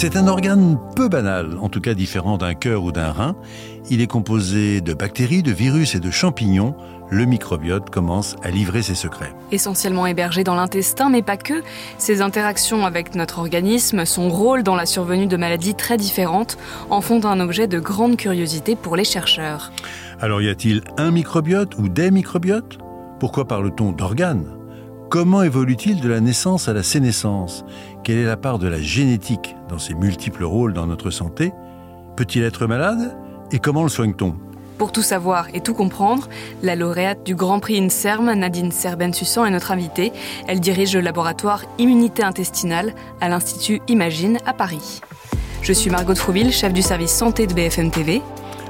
C'est un organe peu banal, en tout cas différent d'un cœur ou d'un rein. Il est composé de bactéries, de virus et de champignons. Le microbiote commence à livrer ses secrets. Essentiellement hébergé dans l'intestin, mais pas que, ses interactions avec notre organisme, son rôle dans la survenue de maladies très différentes, en font un objet de grande curiosité pour les chercheurs. Alors y a-t-il un microbiote ou des microbiotes? Pourquoi parle-t-on d'organes? Comment évolue-t-il de la naissance à la sénescence? Quelle est la part de la génétique dans ses multiples rôles dans notre santé? Peut-il être malade? Et comment le soigne-t-on? Pour tout savoir et tout comprendre, la lauréate du Grand Prix INSERM, Nadine Serben-Sussan, est notre invitée. Elle dirige le laboratoire Immunité intestinale à l'Institut Imagine à Paris. Je suis Margot Trouville, chef du service santé de BFM TV.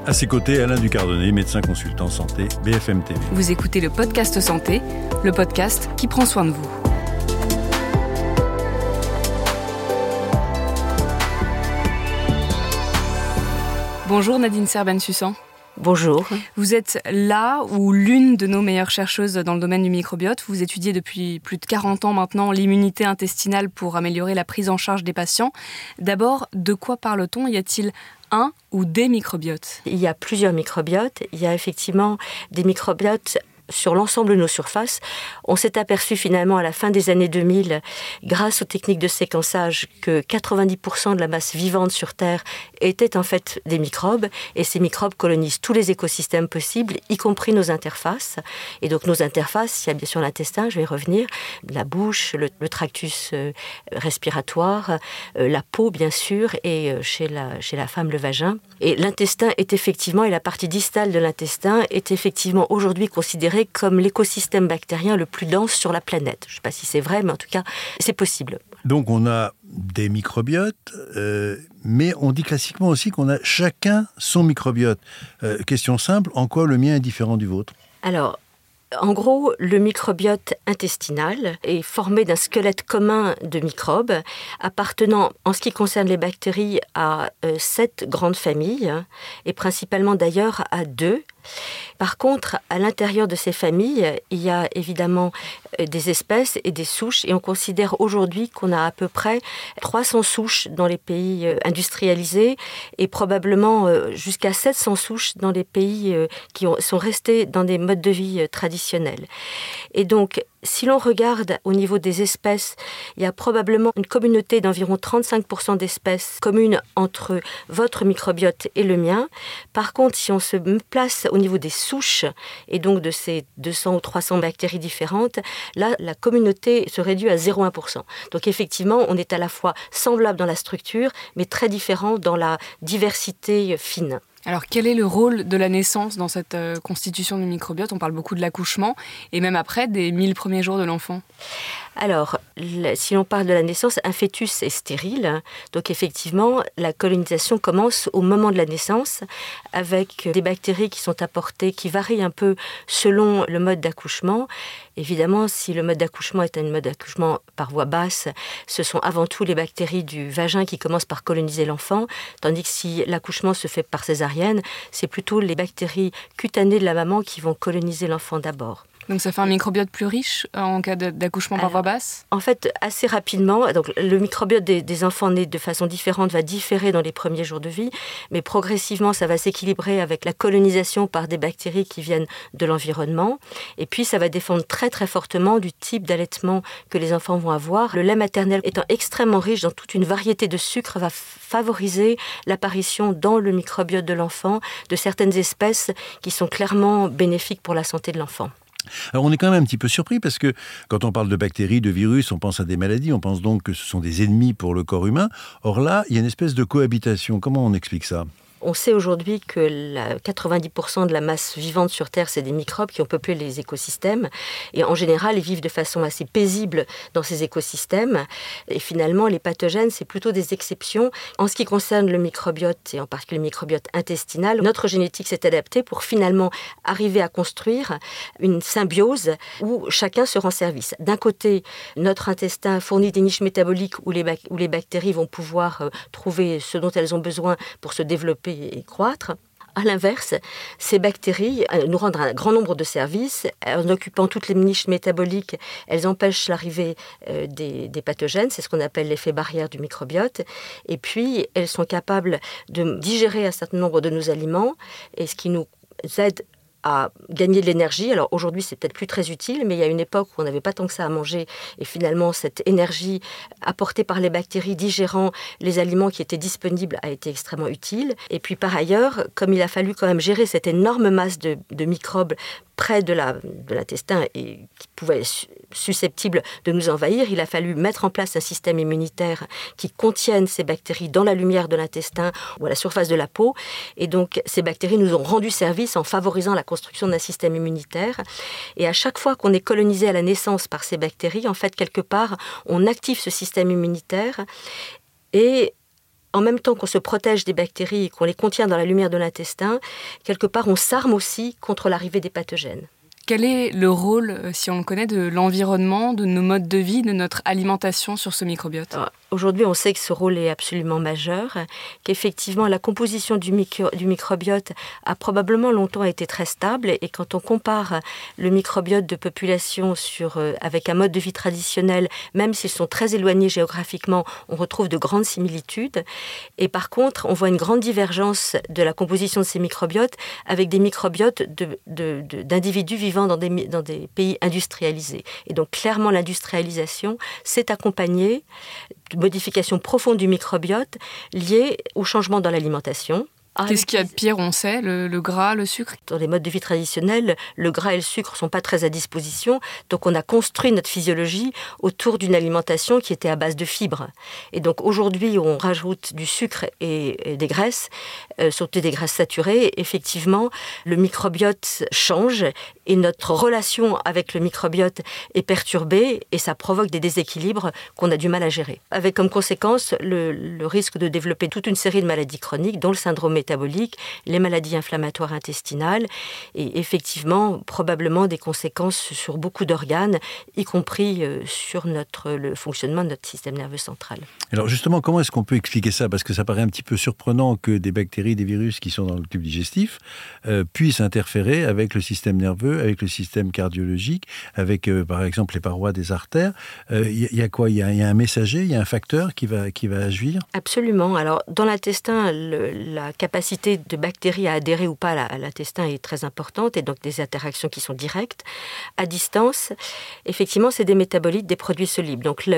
À ses côtés, Alain Ducardonnet, médecin consultant santé, BFM TV. Vous écoutez le podcast Santé, le podcast qui prend soin de vous. Bonjour Nadine Serben-Sussan. Bonjour. Vous êtes là ou l'une de nos meilleures chercheuses dans le domaine du microbiote. Vous étudiez depuis plus de 40 ans maintenant l'immunité intestinale pour améliorer la prise en charge des patients. D'abord, de quoi parle-t-on? Y a-t-il un ou des microbiotes? Il y a plusieurs microbiotes. Il y a effectivement des microbiotes sur l'ensemble de nos surfaces. On s'est aperçu finalement à la fin des années 2000, grâce aux techniques de séquençage, que 90% de la masse vivante sur Terre était en fait des microbes, et ces microbes colonisent tous les écosystèmes possibles, y compris nos interfaces. Et donc nos interfaces, il y a bien sûr l'intestin, je vais y revenir, la bouche, le, tractus euh, respiratoire, euh, la peau bien sûr, et euh, chez la, chez la femme le vagin. Et l'intestin est effectivement, et la partie distale de l'intestin est effectivement aujourd'hui considérée comme l'écosystème bactérien le plus dense sur la planète. Je ne sais pas si c'est vrai, mais en tout cas, c'est possible. Donc on a des microbiotes, euh, mais on dit classiquement aussi qu'on a chacun son microbiote. Euh, question simple, en quoi le mien est différent du vôtre? Alors, en gros, le microbiote intestinal est formé d'un squelette commun de microbes appartenant, en ce qui concerne les bactéries, à euh, sept grandes familles, et principalement d'ailleurs à deux, par contre, à l'intérieur de ces familles, il y a évidemment euh, des espèces et des souches, et on considère aujourd'hui qu'on a à peu près 300 souches dans les pays euh, industrialisés et probablement euh, jusqu'à 700 souches dans les pays qui sont restés dans des modes de vie traditionnels. Et donc, si l'on regarde au niveau des espèces, il y a probablement une communauté d'environ 35% d'espèces communes entre votre microbiote et le mien. Par contre, si on se place au niveau des souches et donc de ces 200 ou 300 bactéries différentes, là, la communauté se réduit à 0,1%. Donc effectivement, on est à la fois semblable dans la structure, mais très différent dans la diversité fine. Alors quel est le rôle de la naissance dans cette euh, constitution du microbiote? On parle beaucoup de l'accouchement et même après des 1000 premiers jours de l'enfant. Alors, si l'on parle de la naissance, un fœtus est stérile. Donc effectivement, la colonisation commence au moment de la naissance avec des bactéries qui sont apportées, qui varient un peu selon le mode d'accouchement. Évidemment, si le mode d'accouchement est un mode d'accouchement par voie basse, ce sont avant tout les bactéries du vagin qui commencent par coloniser l'enfant, tandis que si l'accouchement se fait par césarienne, c'est plutôt les bactéries cutanées de la maman qui vont coloniser l'enfant d'abord. Donc ça fait un microbiote plus riche euh, en cas d'accouchement par voie basse? En fait, assez rapidement, donc le microbiote des, enfants nés de façon différente va différer dans les premiers jours de vie, mais progressivement ça va s'équilibrer avec la colonisation par des bactéries qui viennent de l'environnement. Et puis ça va défendre très très fortement du type d'allaitement que les enfants vont avoir. Le lait maternel étant extrêmement riche dans toute une variété de sucres va favoriser l'apparition dans le microbiote de l'enfant de certaines espèces qui sont clairement bénéfiques pour la santé de l'enfant. Alors on est quand même un petit peu surpris parce que quand on parle de bactéries, de virus, on pense à des maladies, on pense donc que ce sont des ennemis pour le corps humain. Or là, il y a une espèce de cohabitation. Comment on explique ça? On sait aujourd'hui que 90% de la masse vivante sur Terre, c'est des microbes qui ont peuplé les écosystèmes. Et en général, ils vivent de façon assez paisible dans ces écosystèmes. Et finalement, les pathogènes, c'est plutôt des exceptions. En ce qui concerne le microbiote, et en particulier le microbiote intestinal, notre génétique s'est adaptée pour finalement arriver à construire une symbiose où chacun se rend service. D'un côté, notre intestin fournit des niches métaboliques où les, bactéries vont pouvoir euh, trouver ce dont elles ont besoin pour se développer et croître. À l'inverse, ces bactéries euh, nous rendent un grand nombre de services. En occupant toutes les niches métaboliques, elles empêchent l'arrivée euh, des, des pathogènes. C'est ce qu'on appelle l'effet barrière du microbiote. Et puis, elles sont capables de digérer un certain nombre de nos aliments, et ce qui nous aide à gagner de l'énergie. Alors aujourd'hui, c'est peut-être plus très utile, mais il y a une époque où on n'avait pas tant que ça à manger. Et finalement, cette énergie apportée par les bactéries digérant les aliments qui étaient disponibles a été extrêmement utile. Et puis par ailleurs, comme il a fallu quand même gérer cette énorme masse de, de microbes près de l'intestin la, de et qui pouvait être susceptible de nous envahir, il a fallu mettre en place un système immunitaire qui contienne ces bactéries dans la lumière de l'intestin ou à la surface de la peau. Et donc, ces bactéries nous ont rendu service en favorisant la construction d'un système immunitaire. Et à chaque fois qu'on est colonisé à la naissance par ces bactéries, en fait, quelque part, on active ce système immunitaire et en même temps qu'on se protège des bactéries et qu'on les contient dans la lumière de l'intestin, quelque part on s'arme aussi contre l'arrivée des pathogènes. Quel est le rôle, euh, si on le connaît, de l'environnement, de nos modes de vie, de notre alimentation sur ce microbiote? Aujourd'hui, on sait que ce rôle est absolument majeur, qu'effectivement la composition du, micro, du, microbiote a probablement longtemps été très stable et quand on compare le microbiote de population euh, avec un mode de vie traditionnel, même s'ils sont très éloignés géographiquement, on retrouve de grandes similitudes. Et par contre, on voit une grande divergence de la composition de ces microbiotes avec des microbiotes d'individus vivant dans des, dans des pays industrialisés. Et donc clairement, l'industrialisation s'est accompagnée modification profonde du microbiote liée au changement dans l'alimentation. Ah, Qu'est-ce qu'il y a de pire, on sait le, gras, le sucre? Dans les modes de vie traditionnels, le gras et le sucre ne sont pas très à disposition. Donc on a construit notre physiologie autour d'une alimentation qui était à base de fibres. Et donc aujourd'hui, on rajoute du sucre et, des graisses, euh, surtout des graisses saturées. Effectivement, le microbiote change et notre relation avec le microbiote est perturbée et ça provoque des déséquilibres qu'on a du mal à gérer. Avec comme conséquence le, le risque de développer toute une série de maladies chroniques, dont le syndrome métaboliques, les maladies inflammatoires intestinales et effectivement probablement des conséquences sur beaucoup d'organes, y compris euh, sur notre, le fonctionnement de notre système nerveux central. Alors justement, comment est-ce qu'on peut expliquer ça? Parce que ça paraît un petit peu surprenant que des bactéries, des virus qui sont dans le tube digestif euh, puissent interférer avec le système nerveux, avec le système cardiologique, avec euh, par exemple les parois des artères. Il euh, y, y, a quoi? Il y, y, a un messager, il y a un facteur qui va, qui va agir? Absolument. Alors dans l'intestin, la capacité capacité de bactéries à adhérer ou pas à l'intestin est très importante et donc des interactions qui sont directes. À distance, effectivement, c'est des métabolites, des produits solubles. Donc,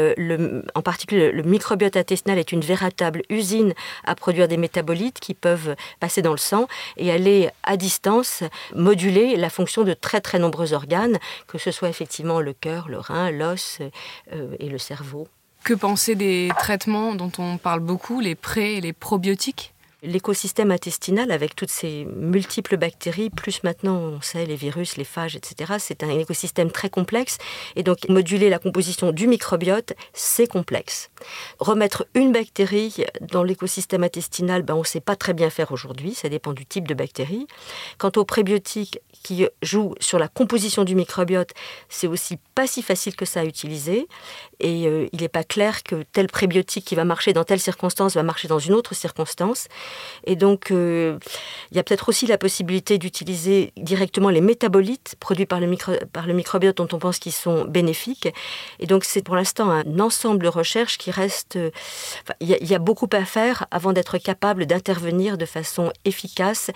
en particulier, le microbiote intestinal est une véritable usine à produire des métabolites qui peuvent passer dans le sang et aller à distance moduler la fonction de très très nombreux organes, que ce soit effectivement le cœur, le rein, l'os euh, et le cerveau. Que penser des traitements dont on parle beaucoup, les pré et les probiotiques? L'écosystème intestinal, avec toutes ces multiples bactéries, plus maintenant, on sait, les virus, les phages, etc., c'est un écosystème très complexe. Et donc, moduler la composition du microbiote, c'est complexe. Remettre une bactérie dans l'écosystème intestinal, ben, on ne sait pas très bien faire aujourd'hui, ça dépend du type de bactérie. Quant aux prébiotiques qui jouent sur la composition du microbiote, c'est aussi pas si facile que ça à utiliser. Et euh, il n'est pas clair que tel prébiotique qui va marcher dans telle circonstance va marcher dans une autre circonstance. Et donc, euh, il y a peut-être aussi la possibilité d'utiliser directement les métabolites produits par le, microbiote dont on pense qu'ils sont bénéfiques. Et donc, c'est pour l'instant un ensemble de recherches qui reste... A, il y a beaucoup à faire avant d'être capable d'intervenir de façon efficace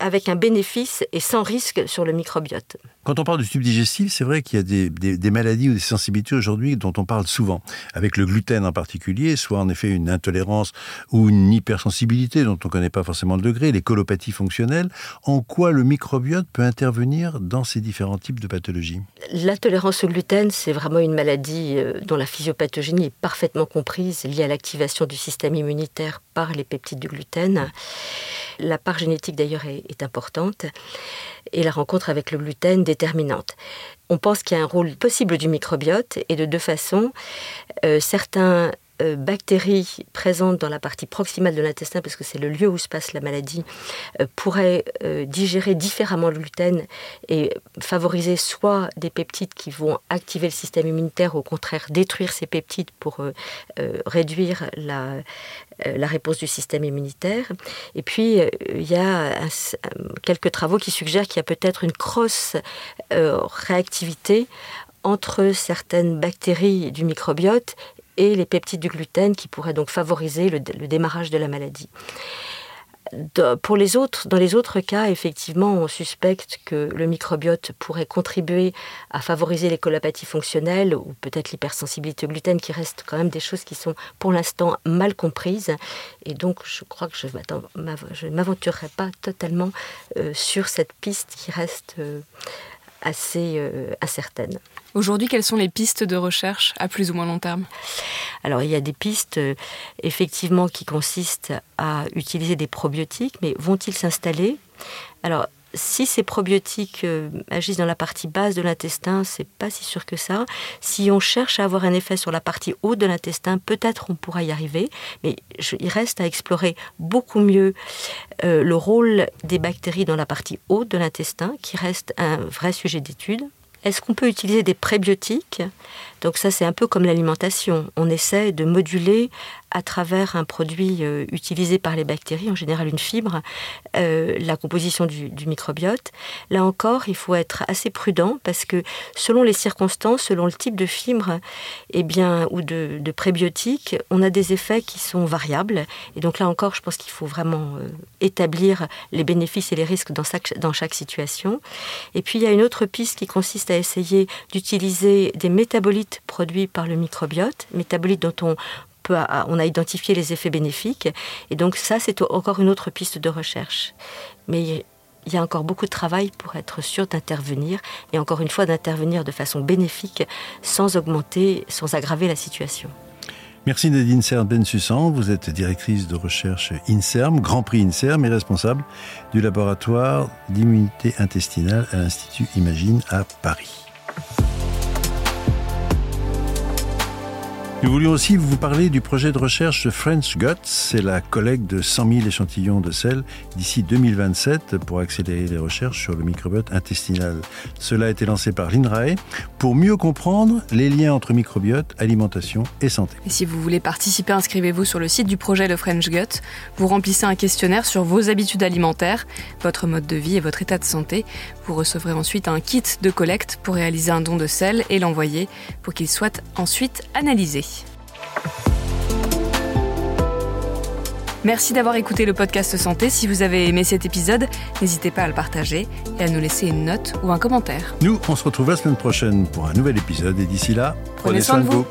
avec un bénéfice et sans risque sur le microbiote. Quand on parle du tube digestif, c'est vrai qu'il y a des, des, des, maladies ou des sensibilités aujourd'hui dont on parle souvent, avec le gluten en particulier, soit en effet une intolérance ou une hypersensibilité dont on ne connaît pas forcément le degré, les colopathies fonctionnelles. En quoi le microbiote peut intervenir dans ces différents types de pathologies? L'intolérance au gluten, c'est vraiment une maladie euh, dont la physiopathogénie est parfaitement comprise, liée à l'activation du système immunitaire par les peptides du gluten. La part génétique d'ailleurs est, importante et la rencontre avec le gluten déterminante. On pense qu'il y a un rôle possible du microbiote et de deux façons. Euh, certains euh, bactéries présentes dans la partie proximale de l'intestin, parce que c'est le lieu où se passe la maladie, euh, pourraient euh, digérer différemment le gluten et favoriser soit des peptides qui vont activer le système immunitaire, au contraire détruire ces peptides pour réduire la, la réponse du système immunitaire. Et puis, il y a quelques travaux qui suggèrent qu'il y a peut-être une cross réactivité entre certaines bactéries du microbiote et les peptides du gluten qui pourraient donc favoriser le, démarrage de la maladie. pour les autres, dans les autres cas, effectivement, on suspecte que le microbiote pourrait contribuer à favoriser les colopathie fonctionnelles ou peut-être l'hypersensibilité au gluten, qui restent quand même des choses qui sont pour l'instant mal comprises. Et donc, je crois que je ne m'aventurerai pas totalement euh, sur cette piste qui reste euh, assez euh, incertaine. Aujourd'hui, quelles sont les pistes de recherche à plus ou moins long terme? Alors, il y a des pistes euh, effectivement qui consistent à utiliser des probiotiques, mais vont-ils s'installer? Alors, si ces probiotiques euh, agissent dans la partie basse de l'intestin, c'est pas si sûr que ça. Si on cherche à avoir un effet sur la partie haute de l'intestin, peut-être on pourra y arriver, mais il reste à explorer beaucoup mieux euh, le rôle des bactéries dans la partie haute de l'intestin, qui reste un vrai sujet d'étude. Est-ce qu'on peut utiliser des prébiotiques? Donc ça, c'est un peu comme l'alimentation. On essaie de moduler à travers un produit euh, utilisé par les bactéries, en général une fibre, euh, la composition du, microbiote. Là encore, il faut être assez prudent parce que selon les circonstances, selon le type de fibre eh bien, ou de, de prébiotiques, on a des effets qui sont variables. Et donc là encore, je pense qu'il faut vraiment euh, établir les bénéfices et les risques dans dans chaque situation. Et puis il y a une autre piste qui consiste à essayer d'utiliser des métabolites produits par le microbiote, métabolites dont on a identifié les effets bénéfiques. Et donc ça, c'est encore une autre piste de recherche. Mais il y a encore beaucoup de travail pour être sûr d'intervenir, et encore une fois d'intervenir de façon bénéfique, sans augmenter, sans aggraver la situation. Merci Nadine Serbe Bensussan, vous êtes directrice de recherche INSERM, Grand Prix INSERM et responsable du laboratoire d'immunité intestinale à l'Institut Imagine à Paris. Nous voulions aussi vous parler du projet de recherche French Guts. C'est la collecte de 100 000 échantillons de sel d'ici 2027 pour accélérer les recherches sur le microbiote intestinal. Cela a été lancé par l'INRAE pour mieux comprendre les liens entre microbiote, alimentation et santé. Et si vous voulez participer, inscrivez-vous sur le site du projet de French Gut. Vous remplissez un questionnaire sur vos habitudes alimentaires, votre mode de vie et votre état de santé. Vous recevrez ensuite un kit de collecte pour réaliser un don de sel et l'envoyer pour qu'il soit ensuite analysé. Merci d'avoir écouté le podcast Santé. Si vous avez aimé cet épisode, n'hésitez pas à le partager et à nous laisser une note ou un commentaire. Nous, on se retrouve la semaine prochaine pour un nouvel épisode et d'ici là, prenez, soin, de vous.